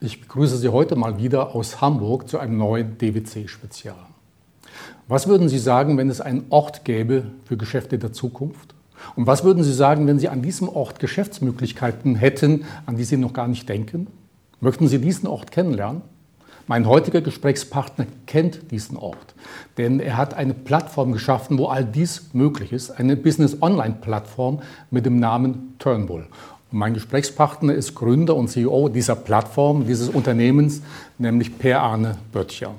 Ich begrüße Sie heute mal wieder aus Hamburg zu einem neuen DWC-Spezial. Was würden Sie sagen, wenn es einen Ort gäbe für Geschäfte der Zukunft? Und was würden Sie sagen, wenn Sie an diesem Ort Geschäftsmöglichkeiten hätten, an die Sie noch gar nicht denken? Möchten Sie diesen Ort kennenlernen? Mein heutiger Gesprächspartner kennt diesen Ort, denn er hat eine Plattform geschaffen, wo all dies möglich ist, eine Business-Online-Plattform mit dem Namen Turnbull. Mein Gesprächspartner ist Gründer und CEO dieser Plattform, dieses Unternehmens, nämlich Per Arne Böttcher.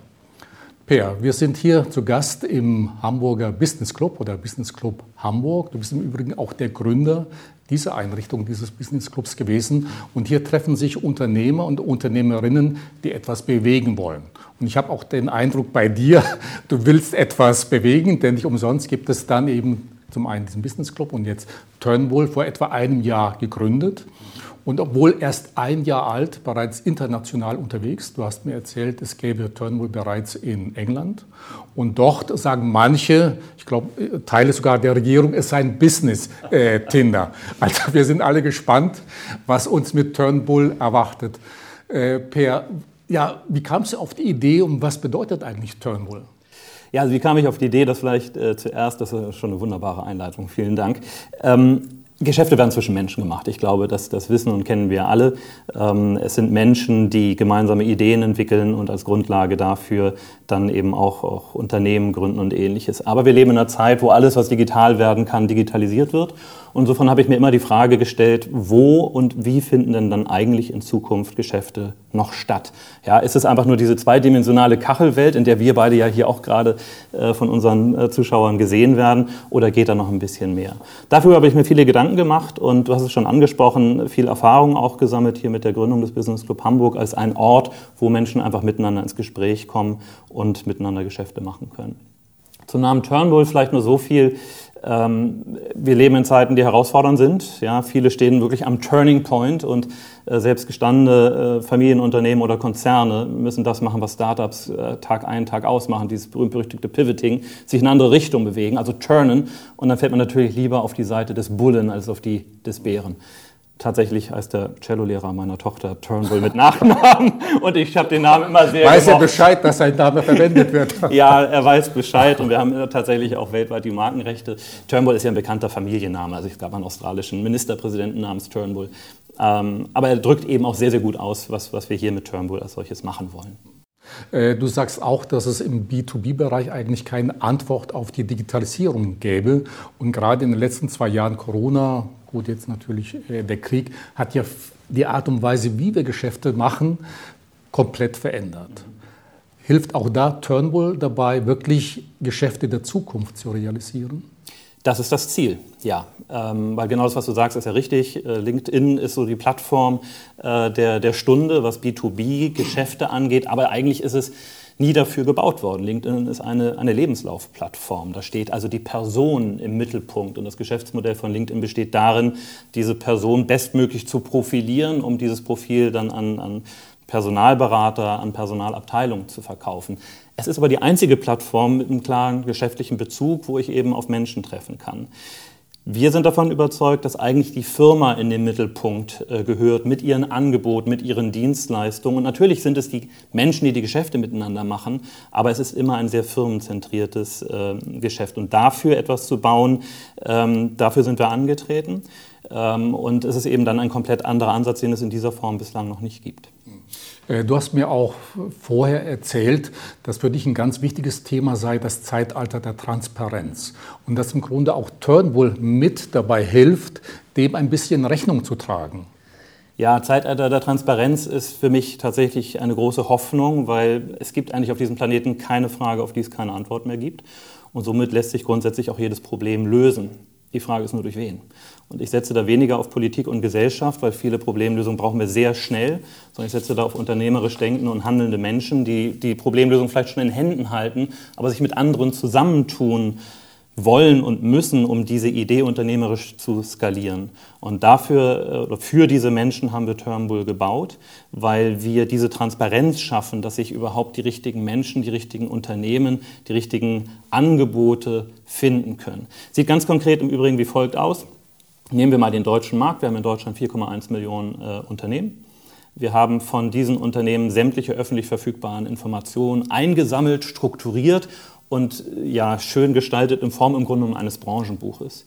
Per, wir sind hier zu Gast im Hamburger Business Club oder Business Club Hamburg. Du bist im Übrigen auch der Gründer dieser Einrichtung, dieses Business Clubs gewesen. Und hier treffen sich Unternehmer und Unternehmerinnen, die etwas bewegen wollen. Und ich habe auch den Eindruck bei dir, du willst etwas bewegen, denn nicht umsonst gibt es dann eben zum einen diesen Business Club und jetzt Turnbull vor etwa einem Jahr gegründet. Und obwohl erst ein Jahr alt, bereits international unterwegs. Du hast mir erzählt, es gäbe Turnbull bereits in England. Und dort sagen manche, ich glaube, Teile sogar der Regierung, es sei ein Business-Tinder. Äh, also wir sind alle gespannt, was uns mit Turnbull erwartet. Äh, per, ja, wie kamst du auf die Idee und was bedeutet eigentlich Turnbull? Ja, also wie kam ich auf die Idee, das vielleicht äh, zuerst, das ist schon eine wunderbare Einleitung, vielen Dank. Ähm, Geschäfte werden zwischen Menschen gemacht. Ich glaube, das, das wissen und kennen wir alle. Ähm, es sind Menschen, die gemeinsame Ideen entwickeln und als Grundlage dafür dann eben auch, auch Unternehmen gründen und ähnliches. Aber wir leben in einer Zeit, wo alles, was digital werden kann, digitalisiert wird. Und insofern habe ich mir immer die Frage gestellt, wo und wie finden denn dann eigentlich in Zukunft Geschäfte noch statt? Ja, ist es einfach nur diese zweidimensionale Kachelwelt, in der wir beide ja hier auch gerade äh, von unseren äh, Zuschauern gesehen werden, oder geht da noch ein bisschen mehr? Dafür habe ich mir viele Gedanken gemacht und du hast es schon angesprochen, viel Erfahrung auch gesammelt hier mit der Gründung des Business Club Hamburg als ein Ort, wo Menschen einfach miteinander ins Gespräch kommen und miteinander Geschäfte machen können. Zum Namen Turnbull vielleicht nur so viel. Ähm, wir leben in Zeiten, die herausfordernd sind. Ja, viele stehen wirklich am Turning Point und äh, selbst gestandene äh, Familienunternehmen oder Konzerne müssen das machen, was Startups äh, Tag ein, Tag aus machen, dieses berühmt-berüchtigte Pivoting, sich in eine andere Richtung bewegen, also turnen. Und dann fällt man natürlich lieber auf die Seite des Bullen als auf die des Bären. Tatsächlich heißt der Cellolehrer meiner Tochter Turnbull mit Nachnamen und ich habe den Namen immer sehr Weiß gemocht. er Bescheid, dass sein Name verwendet wird? ja, er weiß Bescheid und wir haben tatsächlich auch weltweit die Markenrechte. Turnbull ist ja ein bekannter Familienname, also es gab einen australischen Ministerpräsidenten namens Turnbull. Ähm, aber er drückt eben auch sehr, sehr gut aus, was, was wir hier mit Turnbull als solches machen wollen. Äh, du sagst auch, dass es im B2B-Bereich eigentlich keine Antwort auf die Digitalisierung gäbe. Und gerade in den letzten zwei Jahren Corona, gut, jetzt natürlich äh, der Krieg, hat ja die Art und Weise, wie wir Geschäfte machen, komplett verändert. Hilft auch da Turnbull dabei, wirklich Geschäfte der Zukunft zu realisieren? Das ist das Ziel, ja. Ähm, weil genau das, was du sagst, ist ja richtig. Äh, LinkedIn ist so die Plattform äh, der, der Stunde, was B2B-Geschäfte angeht. Aber eigentlich ist es nie dafür gebaut worden. LinkedIn ist eine, eine Lebenslaufplattform. Da steht also die Person im Mittelpunkt. Und das Geschäftsmodell von LinkedIn besteht darin, diese Person bestmöglich zu profilieren, um dieses Profil dann an, an Personalberater, an Personalabteilungen zu verkaufen. Es ist aber die einzige Plattform mit einem klaren geschäftlichen Bezug, wo ich eben auf Menschen treffen kann. Wir sind davon überzeugt, dass eigentlich die Firma in den Mittelpunkt äh, gehört mit ihren Angeboten, mit ihren Dienstleistungen. Und natürlich sind es die Menschen, die die Geschäfte miteinander machen, aber es ist immer ein sehr firmenzentriertes äh, Geschäft. Und dafür etwas zu bauen, ähm, dafür sind wir angetreten. Ähm, und es ist eben dann ein komplett anderer Ansatz, den es in dieser Form bislang noch nicht gibt. Äh, du hast mir auch vorher erzählt, dass für dich ein ganz wichtiges Thema sei das Zeitalter der Transparenz und dass im Grunde auch Turnbull mit dabei hilft, dem ein bisschen Rechnung zu tragen. Ja, Zeitalter der Transparenz ist für mich tatsächlich eine große Hoffnung, weil es gibt eigentlich auf diesem Planeten keine Frage, auf die es keine Antwort mehr gibt. Und somit lässt sich grundsätzlich auch jedes Problem lösen. Die Frage ist nur durch wen. Und ich setze da weniger auf Politik und Gesellschaft, weil viele Problemlösungen brauchen wir sehr schnell, sondern ich setze da auf unternehmerisch denkende und handelnde Menschen, die die Problemlösung vielleicht schon in Händen halten, aber sich mit anderen zusammentun wollen und müssen, um diese Idee unternehmerisch zu skalieren. Und dafür äh, oder für diese Menschen haben wir Turnbull gebaut, weil wir diese Transparenz schaffen, dass sich überhaupt die richtigen Menschen, die richtigen Unternehmen, die richtigen Angebote finden können. Sieht ganz konkret im Übrigen wie folgt aus. Nehmen wir mal den deutschen Markt. Wir haben in Deutschland 4,1 Millionen äh, Unternehmen. Wir haben von diesen Unternehmen sämtliche öffentlich verfügbaren Informationen eingesammelt, strukturiert und ja, schön gestaltet in Form im Grunde eines Branchenbuches.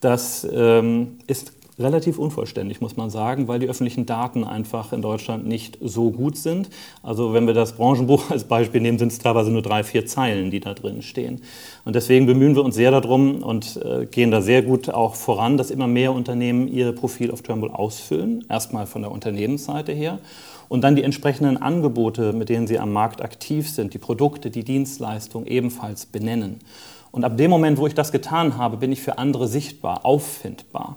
Das ähm, ist relativ unvollständig, muss man sagen, weil die öffentlichen Daten einfach in Deutschland nicht so gut sind. Also wenn wir das Branchenbuch als Beispiel nehmen, sind es teilweise nur drei, vier Zeilen, die da drin stehen. Und deswegen bemühen wir uns sehr darum und äh, gehen da sehr gut auch voran, dass immer mehr Unternehmen ihr Profil auf Turnbull ausfüllen. Erstmal von der Unternehmensseite her und dann die entsprechenden Angebote, mit denen sie am Markt aktiv sind, die Produkte, die Dienstleistungen ebenfalls benennen. Und ab dem Moment, wo ich das getan habe, bin ich für andere sichtbar, auffindbar.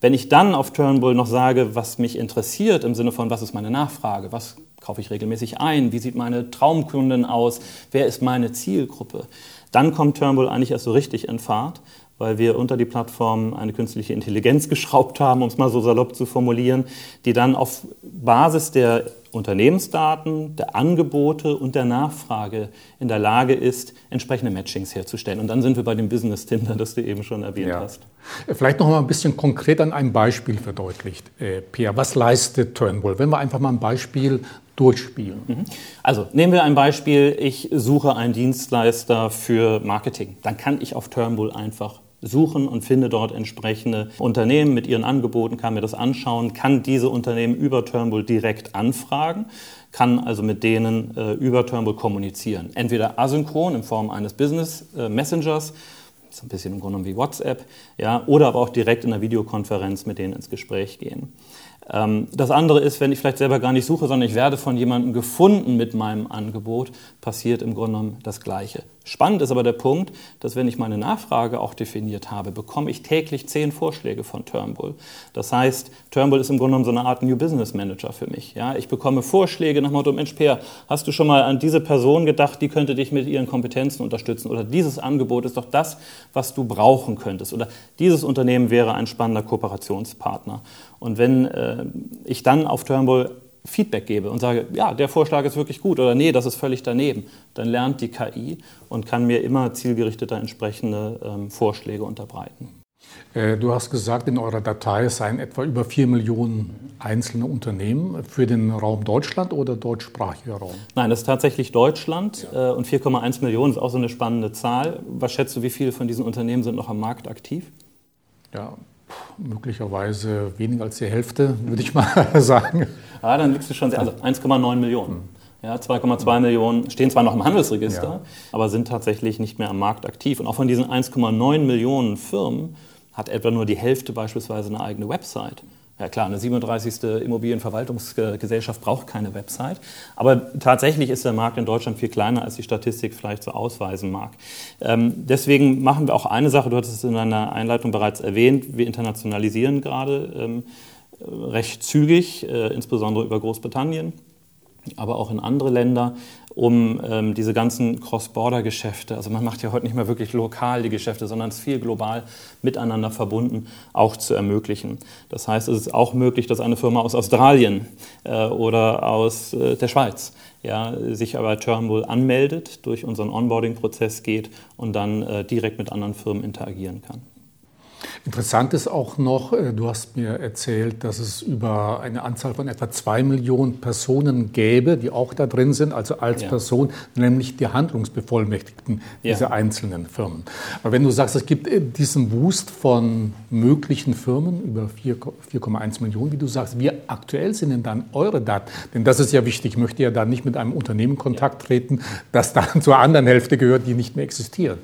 Wenn ich dann auf Turnbull noch sage, was mich interessiert, im Sinne von, was ist meine Nachfrage, was kaufe ich regelmäßig ein, wie sieht meine Traumkunden aus, wer ist meine Zielgruppe, dann kommt Turnbull eigentlich erst so richtig in Fahrt, weil wir unter die Plattform eine künstliche Intelligenz geschraubt haben, um es mal so salopp zu formulieren, die dann auf Basis der Unternehmensdaten, der Angebote und der Nachfrage in der Lage ist, entsprechende Matchings herzustellen. Und dann sind wir bei dem Business Tinder, das du eben schon erwähnt ja. hast. Vielleicht noch mal ein bisschen konkret an einem Beispiel verdeutlicht. Äh, Pierre, was leistet Turnbull? Wenn wir einfach mal ein Beispiel durchspielen. Mhm. Also nehmen wir ein Beispiel, ich suche einen Dienstleister für Marketing. Dann kann ich auf Turnbull einfach suchen und finde dort entsprechende Unternehmen mit ihren Angeboten, kann mir das anschauen, kann diese Unternehmen über Turnbull direkt anfragen, kann also mit denen äh, über Turnbull kommunizieren. Entweder asynchron in Form eines Business äh, Messengers, ist ein bisschen im Grunde wie WhatsApp, ja, oder aber auch direkt in einer Videokonferenz mit denen ins Gespräch gehen. Ähm, das andere ist, wenn ich vielleicht selber gar nicht suche, sondern ich werde von jemandem gefunden mit meinem Angebot, passiert im Grunde genommen das Gleiche. Spannend ist aber der Punkt, dass wenn ich meine Nachfrage auch definiert habe, bekomme ich täglich zehn Vorschläge von Turnbull. Das heißt, Turnbull ist im Grunde genommen so eine Art New Business Manager für mich. Ja, ich bekomme Vorschläge nach Motto, Mensch, Peer, hast du schon mal an diese Person gedacht, die könnte dich mit ihren Kompetenzen unterstützen? Oder dieses Angebot ist doch das, was du brauchen könntest. Oder dieses Unternehmen wäre ein spannender Kooperationspartner. Und wenn äh, ich dann auf Turnbull Feedback gebe und sage, ja, der Vorschlag ist wirklich gut oder nee, das ist völlig daneben, dann lernt die KI und kann mir immer zielgerichteter entsprechende ähm, Vorschläge unterbreiten. Äh, du hast gesagt, in eurer Datei seien etwa über 4 Millionen einzelne Unternehmen für den Raum Deutschland oder deutschsprachiger Raum? Nein, das ist tatsächlich Deutschland ja. Äh, und 4,1 Millionen ist auch so eine spannende Zahl. Was schätzt du, wie viele von diesen Unternehmen sind noch am Markt aktiv? Ja, möglicherweise weniger als die Hälfte, würde ich mal sagen. Ja, dann liegst du schon sehr, also 1,9 Millionen. Ja, 2,2 Millionen stehen zwar noch im Handelsregister, ja. aber sind tatsächlich nicht mehr am Markt aktiv. Und auch von diesen 1,9 Millionen Firmen hat etwa nur die Hälfte beispielsweise eine eigene Website. Ja klar, eine 37. Immobilienverwaltungsgesellschaft braucht keine Website. Aber tatsächlich ist der Markt in Deutschland viel kleiner, als die Statistik vielleicht so ausweisen mag. Ähm, deswegen machen wir auch eine Sache, du hattest es in deiner Einleitung bereits erwähnt, wir internationalisieren gerade ähm, recht zügig, äh, insbesondere über Großbritannien aber auch in andere Länder, um ähm, diese ganzen Cross-Border-Geschäfte, also man macht ja heute nicht mehr wirklich lokal die Geschäfte, sondern es ist viel global miteinander verbunden, auch zu ermöglichen. Das heißt, es ist auch möglich, dass eine Firma aus Australien äh, oder aus äh, der Schweiz ja, sich aber Turnbull anmeldet, durch unseren Onboarding-Prozess geht und dann äh, direkt mit anderen Firmen interagieren kann. Interessant ist auch noch, äh, du hast mir erzählt, dass es über eine Anzahl von etwa zwei Millionen Personen gäbe, die auch da drin sind, also als ja. Person, nämlich die Handlungsbevollmächtigten dieser ja. einzelnen Firmen. Aber wenn du sagst, es gibt äh, diesen Boost von möglichen Firmen über 4,1 Millionen, wie du sagst, wie aktuell sind denn dann eure Daten? Denn das ist ja wichtig. Ich möchte ja da nicht mit einem Unternehmen in Kontakt treten, das dann zur anderen Hälfte gehört, die nicht mehr existiert.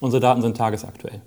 Unsere Daten sind tagesaktuell.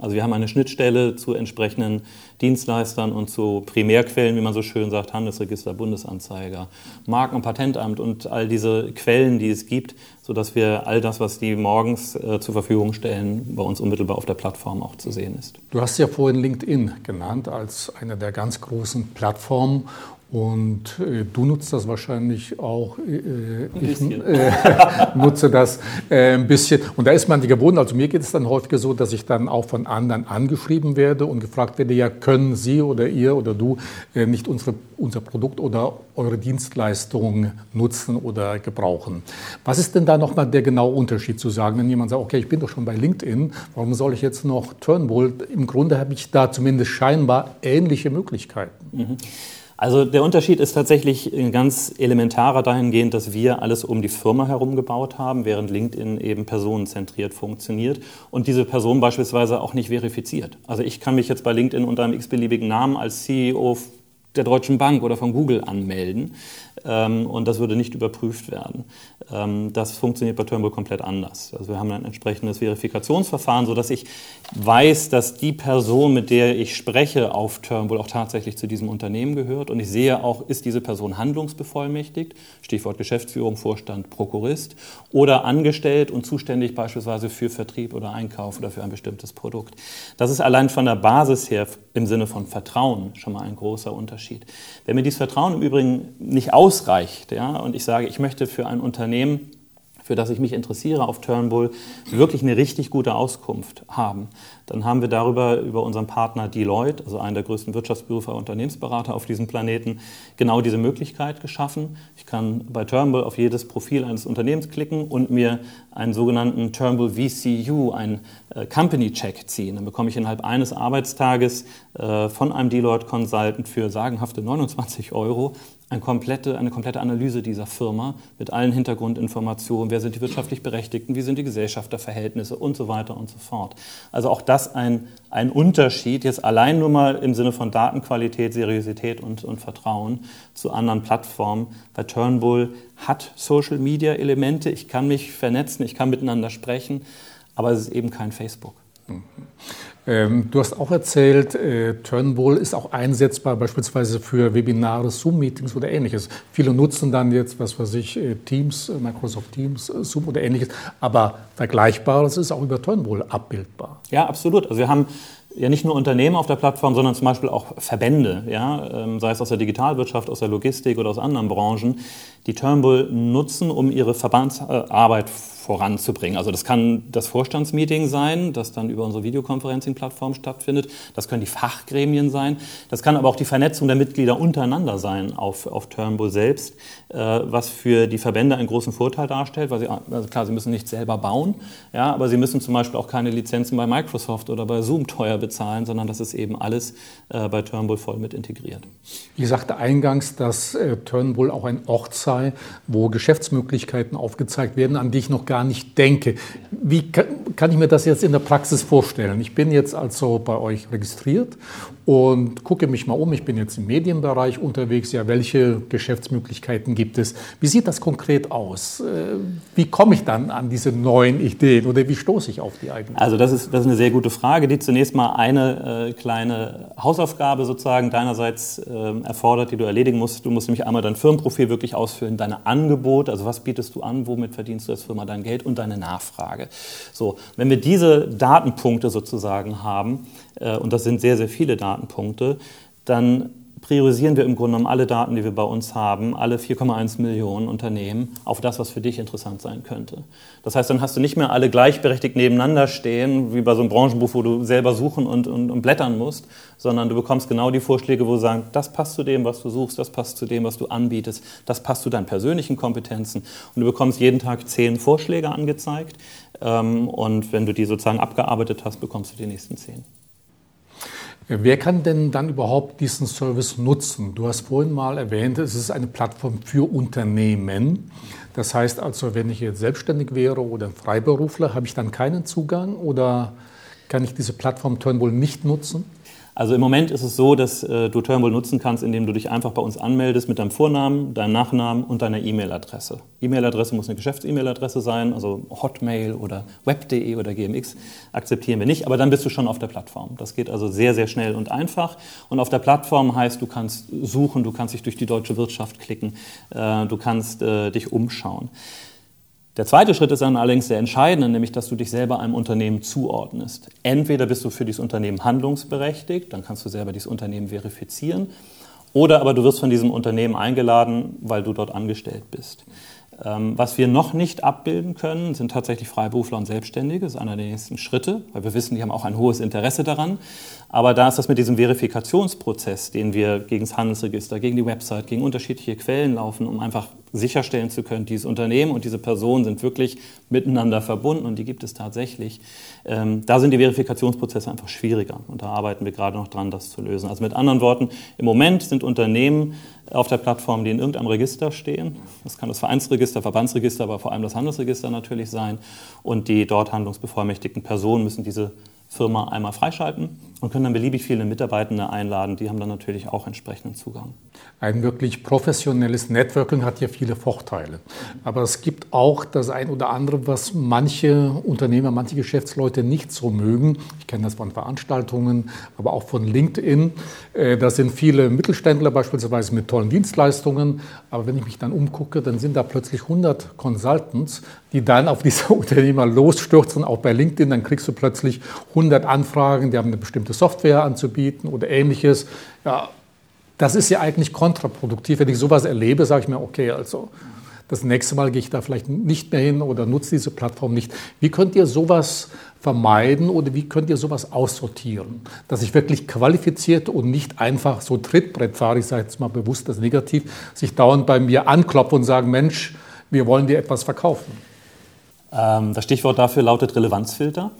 Also wir haben eine Schnittstelle zu entsprechenden Dienstleistern und zu Primärquellen, wie man so schön sagt, Handelsregister, Bundesanzeiger, Marken- und Patentamt und all diese Quellen, die es gibt, sodass wir all das, was die morgens äh, zur Verfügung stellen, bei uns unmittelbar auf der Plattform auch zu sehen ist. Du hast ja vorhin LinkedIn genannt als eine der ganz großen Plattformen und äh, du nutzt das wahrscheinlich auch. Äh, ich äh, nutze das äh, ein bisschen. Und da ist man nicht gewohnt. Also mir geht es dann häufig so, dass ich dann auch von anderen angeschrieben werde und gefragt werde, ja, können Sie oder ihr oder du äh, nicht unsere, unser Produkt oder eure Dienstleistung nutzen oder gebrauchen? Was ist denn da nochmal der genaue Unterschied zu sagen, wenn jemand sagt, okay, ich bin doch schon bei LinkedIn, warum soll ich jetzt noch Turnbull? Im Grunde habe ich da zumindest scheinbar ähnliche Möglichkeiten. Mhm. Also der Unterschied ist tatsächlich ganz elementarer dahingehend, dass wir alles um die Firma herum gebaut haben, während LinkedIn eben personenzentriert funktioniert und diese Person beispielsweise auch nicht verifiziert. Also ich kann mich jetzt bei LinkedIn unter einem x-beliebigen Namen als CEO der Deutschen Bank oder von Google anmelden und das würde nicht überprüft werden. Ähm, das funktioniert bei Turnbull komplett anders. Also wir haben ein entsprechendes Verifikationsverfahren, sodass ich weiß, dass die Person, mit der ich spreche auf Turnbull auch tatsächlich zu diesem Unternehmen gehört und ich sehe auch, ist diese Person handlungsbevollmächtigt, Stichwort Geschäftsführung, Vorstand, Prokurist oder angestellt und zuständig beispielsweise für Vertrieb oder Einkauf oder für ein bestimmtes Produkt. Das ist allein von der Basis her im Sinne von Vertrauen schon mal ein großer Unterschied. Wenn mir dieses Vertrauen im Übrigen nicht aus ausreicht ja, und ich sage, ich möchte für ein Unternehmen, für das ich mich interessiere auf Turnbull, wirklich eine richtig gute Auskunft haben, dann haben wir darüber über unseren Partner Deloitte, also einen der größten Wirtschaftsprüfer und Unternehmensberater auf diesem Planeten, genau diese Möglichkeit geschaffen. Ich kann bei Turnbull auf jedes Profil eines Unternehmens klicken und mir einen sogenannten Turnbull VCU, einen äh, Company Check ziehen. Dann bekomme ich innerhalb eines Arbeitstages äh, von einem Deloitte Consultant für sagenhafte 29 Euro eine komplette, eine komplette Analyse dieser Firma mit allen Hintergrundinformationen, wer sind die wirtschaftlich Berechtigten, wie sind die Gesellschafterverhältnisse und so weiter und so fort. Also auch das ein, ein Unterschied, jetzt allein nur mal im Sinne von Datenqualität, Seriosität und, und Vertrauen zu anderen Plattformen. Bei Turnbull hat Social Media Elemente, ich kann mich vernetzen, ich kann miteinander sprechen, aber es ist eben kein Facebook. Ähm, du hast auch erzählt, äh, Turnbull ist auch einsetzbar beispielsweise für Webinare, Zoom-Meetings oder ähnliches. Viele nutzen dann jetzt, was weiß ich, äh, Teams, äh, Microsoft Teams, Zoom oder ähnliches. Aber Vergleichbares ist auch über Turnbull abbildbar. Ja, absolut. Also wir haben ja nicht nur Unternehmen auf der Plattform, sondern zum Beispiel auch Verbände, ja, ähm, sei es aus der Digitalwirtschaft, aus der Logistik oder aus anderen Branchen, die Turnbull nutzen, um ihre Verbandsarbeit voranzubringen. Also das kann das Vorstandsmeeting sein, das dann über unsere Videoconferencing-Plattform stattfindet. Das können die Fachgremien sein. Das kann aber auch die Vernetzung der Mitglieder untereinander sein auf, auf Turnbull selbst, äh, was für die Verbände einen großen Vorteil darstellt, weil sie, also klar, sie müssen nicht selber bauen, ja, aber sie müssen zum Beispiel auch keine Lizenzen bei Microsoft oder bei Zoom teuer bezahlen, sondern das ist eben alles äh, bei Turnbull voll mit integriert. Ich sagte eingangs, dass äh, Turnbull auch ein Ort sei, wo Geschäftsmöglichkeiten aufgezeigt werden, an die ich noch gar gar nicht denke. Wie kann ich mir das jetzt in der Praxis vorstellen? Ich bin jetzt also bei euch registriert und gucke mich mal um. Ich bin jetzt im Medienbereich unterwegs. Ja, welche Geschäftsmöglichkeiten gibt es? Wie sieht das konkret aus? Äh, wie komme ich dann an diese neuen Ideen oder wie stoße ich auf die eigenen? Also das ist, das ist eine sehr gute Frage, die zunächst mal eine äh, kleine Hausaufgabe sozusagen deinerseits äh, erfordert, die du erledigen musst. Du musst nämlich einmal dein Firmenprofil wirklich ausfüllen, deine Angebote, also was bietest du an, womit verdienst du als Firma dein Geld und deine Nachfrage. So, wenn wir diese Datenpunkte sozusagen haben, äh, und das sind sehr, sehr viele Datenpunkte, dann priorisieren wir im Grunde genommen alle Daten, die wir bei uns haben, alle 4,1 Millionen Unternehmen, auf das, was für dich interessant sein könnte. Das heißt, dann hast du nicht mehr alle gleichberechtigt nebeneinander stehen, wie bei so einem Branchenbuch, wo du selber suchen und, und, und blättern musst, sondern du bekommst genau die Vorschläge, wo du sagst, das passt zu dem, was du suchst, das passt zu dem, was du anbietest, das passt zu deinen persönlichen Kompetenzen. Und du bekommst jeden Tag zehn Vorschläge angezeigt. Ähm, und wenn du die sozusagen abgearbeitet hast, bekommst du die nächsten zehn. Wer kann denn dann überhaupt diesen Service nutzen? Du hast vorhin mal erwähnt, es ist eine Plattform für Unternehmen. Das heißt also, wenn ich jetzt selbstständig wäre oder Freiberufler, habe ich dann keinen Zugang oder kann ich diese Plattform Turnbull nicht nutzen? Also im Moment ist es so, dass äh, du Turnbull nutzen kannst, indem du dich einfach bei uns anmeldest mit deinem Vornamen, deinem Nachnamen und deiner E-Mail-Adresse. E-Mail-Adresse muss eine Geschäfts-E-Mail-Adresse sein, also Hotmail oder web.de oder GMX akzeptieren wir nicht, aber dann bist du schon auf der Plattform. Das geht also sehr, sehr schnell und einfach. Und auf der Plattform heißt, du kannst suchen, du kannst dich durch die deutsche Wirtschaft klicken, äh, du kannst äh, dich umschauen. Der zweite Schritt ist dann allerdings der entscheidende, nämlich dass du dich selber einem Unternehmen zuordnest. Entweder bist du für dieses Unternehmen handlungsberechtigt, dann kannst du selber dieses Unternehmen verifizieren, oder aber du wirst von diesem Unternehmen eingeladen, weil du dort angestellt bist. Ähm, was wir noch nicht abbilden können, sind tatsächlich Freiberufler und Selbstständige. Das ist einer der nächsten Schritte, weil wir wissen, die haben auch ein hohes Interesse daran. Aber da ist das mit diesem Verifikationsprozess, den wir gegen das Handelsregister, gegen die Website, gegen unterschiedliche Quellen laufen, um einfach sicherstellen zu können, dieses Unternehmen und diese Person sind wirklich miteinander verbunden und die gibt es tatsächlich. Ähm, da sind die Verifikationsprozesse einfach schwieriger und da arbeiten wir gerade noch dran, das zu lösen. Also mit anderen Worten, im Moment sind Unternehmen auf der Plattform, die in irgendeinem Register stehen. Das kann das Vereinsregister, Verbandsregister, aber vor allem das Handelsregister natürlich sein. Und die dort handlungsbevollmächtigten Personen müssen diese Firma einmal freischalten und können dann beliebig viele Mitarbeitende einladen. Die haben dann natürlich auch entsprechenden Zugang. Ein wirklich professionelles Networking hat ja viele Vorteile. Aber es gibt auch das ein oder andere, was manche Unternehmer, manche Geschäftsleute nicht so mögen. Ich kenne das von Veranstaltungen, aber auch von LinkedIn. Äh, da sind viele Mittelständler beispielsweise mit tollen Dienstleistungen. Aber wenn ich mich dann umgucke, dann sind da plötzlich 100 Consultants, die dann auf diese Unternehmer losstürzen, auch bei LinkedIn. Dann kriegst du plötzlich 100 Anfragen, die haben eine bestimmte Software anzubieten oder ähnliches. Ja, das ist ja eigentlich kontraproduktiv. Wenn ich sowas erlebe, sage ich mir, okay, also das nächste Mal gehe ich da vielleicht nicht mehr hin oder nutze diese Plattform nicht. Wie könnt ihr sowas vermeiden oder wie könnt ihr sowas aussortieren, dass ich wirklich qualifiziert und nicht einfach so Trittbrett fahre, ich sage jetzt mal bewusst das Negativ, sich dauernd bei mir anklopfen und sagen, Mensch, wir wollen dir etwas verkaufen. Ähm, das Stichwort dafür lautet Relevanzfilter.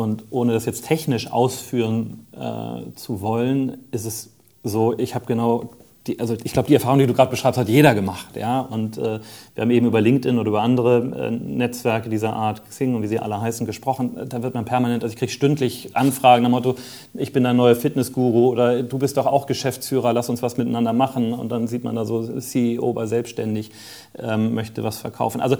Und ohne das jetzt technisch ausführen äh, zu wollen, ist es so, ich habe genau, die, also ich glaube, die Erfahrung, die du gerade beschreibst, hat jeder gemacht. Ja? Und äh, wir haben eben über LinkedIn oder über andere äh, Netzwerke dieser Art, Xing und wie sie alle heißen, gesprochen. Da wird man permanent, also ich kriege stündlich Anfragen nach Motto, ich bin der neue Fitnessguru oder du bist doch auch Geschäftsführer, lass uns was miteinander machen. Und dann sieht man da so CEO bei Selbstständig, ähm, möchte was verkaufen. Also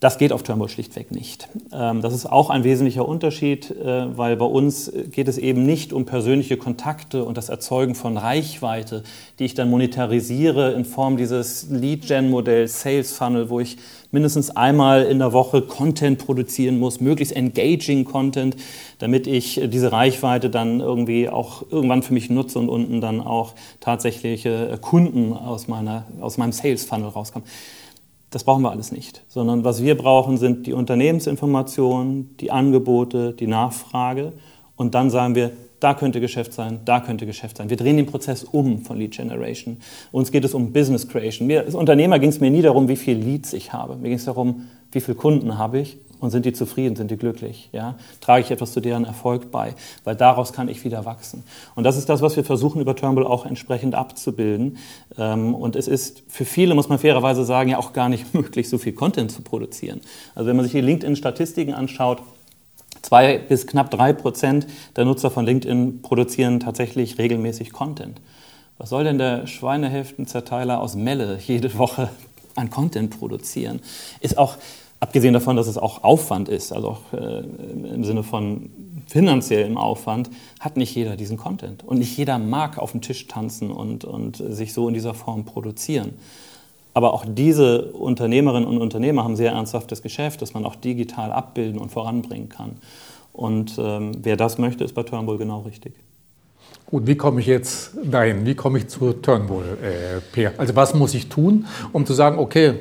das geht auf Turnbull schlichtweg nicht. Ähm, das ist auch ein wesentlicher Unterschied, äh, weil bei uns geht es eben nicht um persönliche Kontakte und das Erzeugen von Reichweite, die ich dann monetarisiere in Form dieses Lead-Gen-Modells, Sales Funnel, wo ich mindestens einmal in der Woche Content produzieren muss, möglichst engaging Content, damit ich diese Reichweite dann irgendwie auch irgendwann für mich nutze und unten dann auch tatsächliche Kunden aus, meiner, aus meinem Sales Funnel rauskommen. Das brauchen wir alles nicht, sondern was wir brauchen, sind die Unternehmensinformationen, die Angebote, die Nachfrage und dann sagen wir, da könnte Geschäft sein, da könnte Geschäft sein. Wir drehen den Prozess um von Lead Generation. Uns geht es um Business Creation. Mir, als Unternehmer ging es mir nie darum, wie viele Leads ich habe. Mir ging es darum, wie viele Kunden habe ich und sind die zufrieden, sind die glücklich? Ja? Trage ich etwas zu deren Erfolg bei? Weil daraus kann ich wieder wachsen. Und das ist das, was wir versuchen über Turnbull auch entsprechend abzubilden. Ähm, und es ist für viele, muss man fairerweise sagen, ja auch gar nicht möglich, so viel Content zu produzieren. Also wenn man sich die LinkedIn-Statistiken anschaut, zwei bis knapp drei Prozent der Nutzer von LinkedIn produzieren tatsächlich regelmäßig Content. Was soll denn der Schweinehälftenzerteiler aus Melle jede Woche an Content produzieren? Ist auch Abgesehen davon, dass es auch Aufwand ist, also auch äh, im Sinne von finanziellem Aufwand, hat nicht jeder diesen Content. Und nicht jeder mag auf dem Tisch tanzen und, und sich so in dieser Form produzieren. Aber auch diese Unternehmerinnen und Unternehmer haben sehr ernsthaftes Geschäft, das man auch digital abbilden und voranbringen kann. Und ähm, wer das möchte, ist bei Turnbull genau richtig. Gut, wie komme ich jetzt dahin? Wie komme ich zu Turnbull, äh, Peer? Also was muss ich tun, um zu sagen, okay,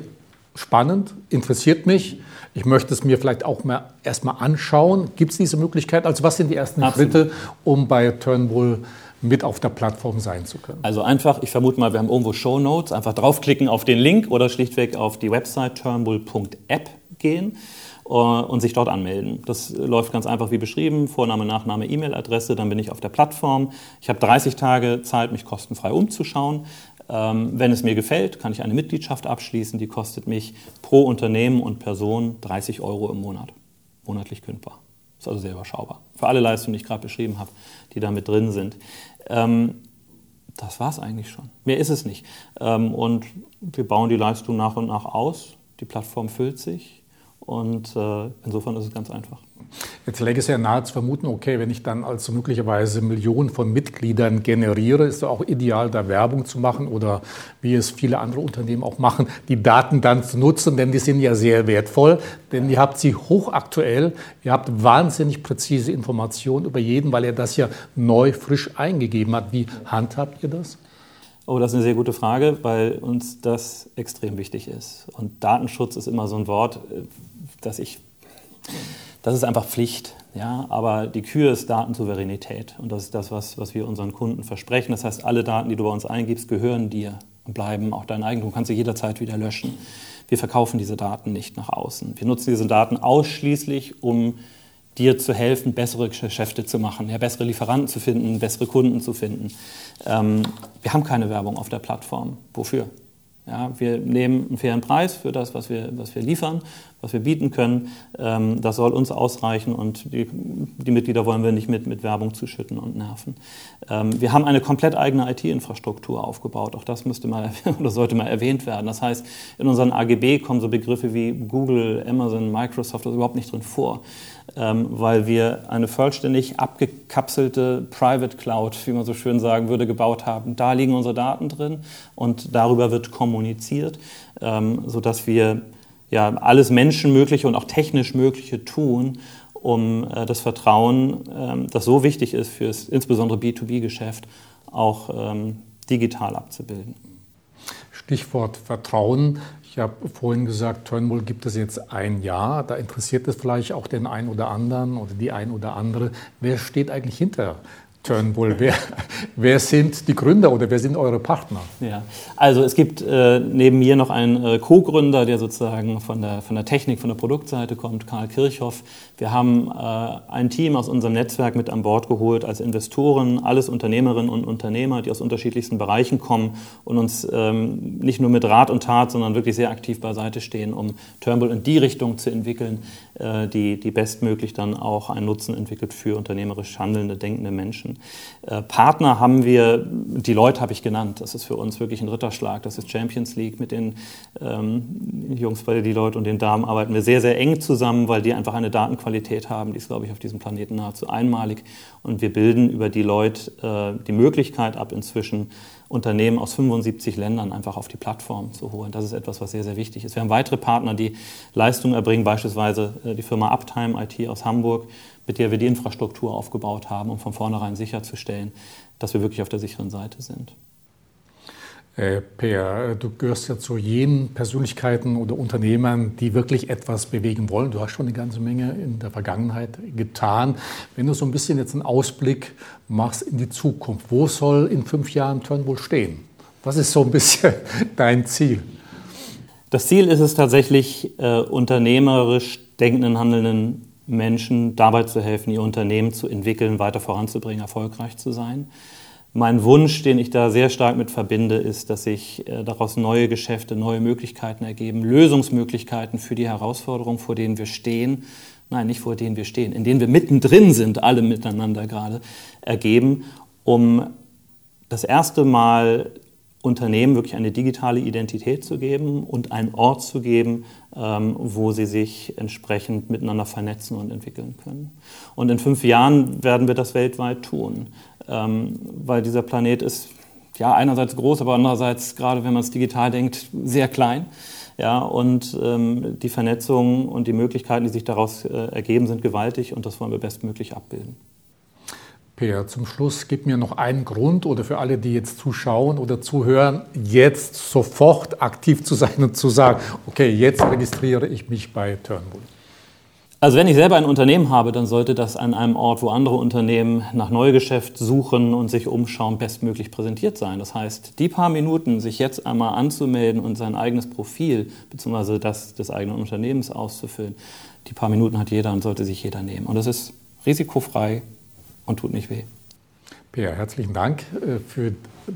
spannend, interessiert mich. Ich möchte es mir vielleicht auch mal erstmal anschauen. Gibt es diese Möglichkeit? Also was sind die ersten Absolut. Schritte, um bei Turnbull mit auf der Plattform sein zu können? Also einfach, ich vermute mal, wir haben irgendwo Show Notes. Einfach draufklicken auf den Link oder schlichtweg auf die Website turnbull.app gehen äh, und sich dort anmelden. Das läuft ganz einfach wie beschrieben, Vorname, Nachname, E-Mail-Adresse, dann bin ich auf der Plattform. Ich habe 30 Tage Zeit, mich kostenfrei umzuschauen. Ähm, wenn es mir gefällt, kann ich eine Mitgliedschaft abschließen, die kostet mich pro Unternehmen und Person 30 Euro im Monat, monatlich kündbar. Ist also sehr überschaubar. Für alle Leistungen, die ich gerade beschrieben habe, die da mit drin sind. Ähm, das war es eigentlich schon. Mehr ist es nicht. Ähm, und wir bauen die Leistung nach und nach aus. Die Plattform füllt sich und äh, insofern ist es ganz einfach. Jetzt läge es ja nahe zu vermuten, okay, wenn ich dann also möglicherweise Millionen von Mitgliedern generiere, ist es auch ideal, da Werbung zu machen oder wie es viele andere Unternehmen auch machen, die Daten dann zu nutzen, denn die sind ja sehr wertvoll, denn ihr habt sie hochaktuell, ihr habt wahnsinnig präzise Informationen über jeden, weil er das ja neu, frisch eingegeben hat. Wie handhabt ihr das? Oh, das ist eine sehr gute Frage, weil uns das extrem wichtig ist. Und Datenschutz ist immer so ein Wort, äh, das ich das ist einfach Pflicht. Ja? Aber die Kür ist Datensouveränität. Und das ist das, was, was wir unseren Kunden versprechen. Das heißt, alle Daten, die du bei uns eingibst, gehören dir. und bleiben auch dein Eigentum. Du kannst sie jederzeit wieder löschen. Wir verkaufen diese Daten nicht nach außen. Wir nutzen diese Daten ausschließlich, um dir zu helfen, bessere Geschäfte zu machen, ja, bessere Lieferanten zu finden, bessere Kunden zu finden. Ähm, wir haben keine Werbung auf der Plattform. Wofür? Ja, wir nehmen einen fairen Preis für das, was wir, was wir liefern, was wir bieten können. Ähm, das soll uns ausreichen und die, die, Mitglieder wollen wir nicht mit, mit Werbung zuschütten und nerven. Ähm, wir haben eine komplett eigene IT-Infrastruktur aufgebaut. Auch das müsste mal oder sollte mal erwähnt werden. Das heißt, in unseren AGB kommen so Begriffe wie Google, Amazon, Microsoft das überhaupt nicht drin vor ähm, weil wir eine vollständig abgekapselte Private Cloud, wie man so schön sagen würde, gebaut haben. Da liegen unsere Daten drin und darüber wird kommuniziert, ähm, sodass wir ja, alles Menschenmögliche und auch technisch Mögliche tun, um äh, das Vertrauen, ähm, das so wichtig ist für das insbesondere B2B-Geschäft, auch ähm, digital abzubilden. Stichwort Vertrauen. Ich habe vorhin gesagt, Turnbull gibt es jetzt ein Jahr. Da interessiert es vielleicht auch den einen oder anderen oder die ein oder andere. Wer steht eigentlich hinter Turnbull? Wer, wer sind die Gründer oder wer sind eure Partner? Ja, also es gibt äh, neben mir noch einen äh, Co-Gründer, der sozusagen von der, von der Technik, von der Produktseite kommt, Karl Kirchhoff. Wir haben äh, ein Team aus unserem Netzwerk mit an Bord geholt als Investoren, alles Unternehmerinnen und Unternehmer, die aus unterschiedlichsten Bereichen kommen und uns ähm, nicht nur mit Rat und Tat, sondern wirklich sehr aktiv beiseite stehen, um Turnbull in die Richtung zu entwickeln, äh, die, die bestmöglich dann auch einen Nutzen entwickelt für unternehmerisch handelnde, denkende Menschen. Äh, Partner haben wir, die Leute habe ich genannt, das ist für uns wirklich ein Ritterschlag, das ist Champions League. Mit den ähm, Jungs bei die Leute und den Damen arbeiten wir sehr, sehr eng zusammen, weil die einfach eine Datenqualität haben, die ist, glaube ich, auf diesem Planeten nahezu einmalig. Und wir bilden über die Leute äh, die Möglichkeit ab, inzwischen Unternehmen aus 75 Ländern einfach auf die Plattform zu holen. Das ist etwas, was sehr, sehr wichtig ist. Wir haben weitere Partner, die Leistungen erbringen, beispielsweise äh, die Firma Uptime IT aus Hamburg, mit der wir die Infrastruktur aufgebaut haben, um von vornherein sicherzustellen, dass wir wirklich auf der sicheren Seite sind. Äh, per, du gehörst ja zu jenen Persönlichkeiten oder Unternehmern, die wirklich etwas bewegen wollen. Du hast schon eine ganze Menge in der Vergangenheit getan. Wenn du so ein bisschen jetzt einen Ausblick machst in die Zukunft, wo soll in fünf Jahren Turnbull stehen? Was ist so ein bisschen dein Ziel? Das Ziel ist es tatsächlich, äh, unternehmerisch denkenden, handelnden Menschen dabei zu helfen, ihr Unternehmen zu entwickeln, weiter voranzubringen, erfolgreich zu sein. Mein Wunsch, den ich da sehr stark mit verbinde, ist, dass sich äh, daraus neue Geschäfte, neue Möglichkeiten ergeben, Lösungsmöglichkeiten für die Herausforderungen, vor denen wir stehen, nein, nicht vor denen wir stehen, in denen wir mittendrin sind, alle miteinander gerade, ergeben, um das erste Mal Unternehmen wirklich eine digitale Identität zu geben und einen Ort zu geben, ähm, wo sie sich entsprechend miteinander vernetzen und entwickeln können. Und in fünf Jahren werden wir das weltweit tun ähm, weil dieser Planet ist ja einerseits groß, aber andererseits, gerade wenn man es digital denkt, sehr klein. Ja, und ähm, die Vernetzung und die Möglichkeiten, die sich daraus äh, ergeben, sind gewaltig und das wollen wir bestmöglich abbilden. Peer, zum Schluss gib mir noch einen Grund oder für alle, die jetzt zuschauen oder zuhören, jetzt sofort aktiv zu sein und zu sagen, okay, jetzt registriere ich mich bei Turnbull. Also wenn ich selber ein Unternehmen habe, dann sollte das an einem Ort, wo andere Unternehmen nach Neugeschäft suchen und sich umschauen, bestmöglich präsentiert sein. Das heißt, die paar Minuten, sich jetzt einmal anzumelden und sein eigenes Profil bzw. das des eigenen Unternehmens auszufüllen, die paar Minuten hat jeder und sollte sich jeder nehmen. Und das ist risikofrei und tut nicht weh. Peer, herzlichen Dank äh, für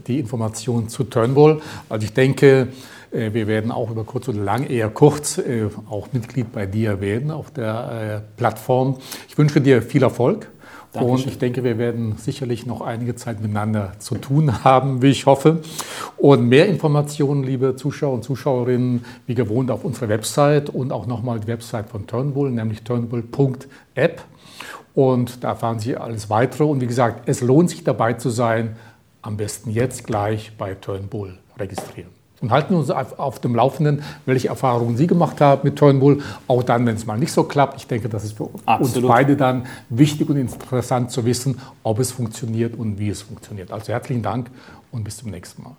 die Information zu Turnbull. Also ich denke, äh, wir werden auch über kurz oder lang, eher kurz, äh, auch Mitglied bei dir werden auf der Plattform. Ich wünsche dir viel Erfolg. Dankeschön. Und ich denke, wir werden sicherlich noch einige Zeit miteinander zu tun haben, wie ich hoffe. Und mehr Informationen, liebe Zuschauer und Zuschauerinnen, wie gewohnt auf unserer Website und auch nochmal die Website von Turnbull, nämlich turnbull.app. Und da erfahren Sie alles weitere. Und wie gesagt, es lohnt sich dabei zu sein. Am besten jetzt gleich bei Turnbull registrieren und halten uns auf dem Laufenden, welche Erfahrungen Sie gemacht haben mit Turnbull. Auch dann, wenn es mal nicht so klappt. Ich denke, das ist für Absolut. uns beide dann wichtig und interessant zu wissen, ob es funktioniert und wie es funktioniert. Also herzlichen Dank und bis zum nächsten Mal.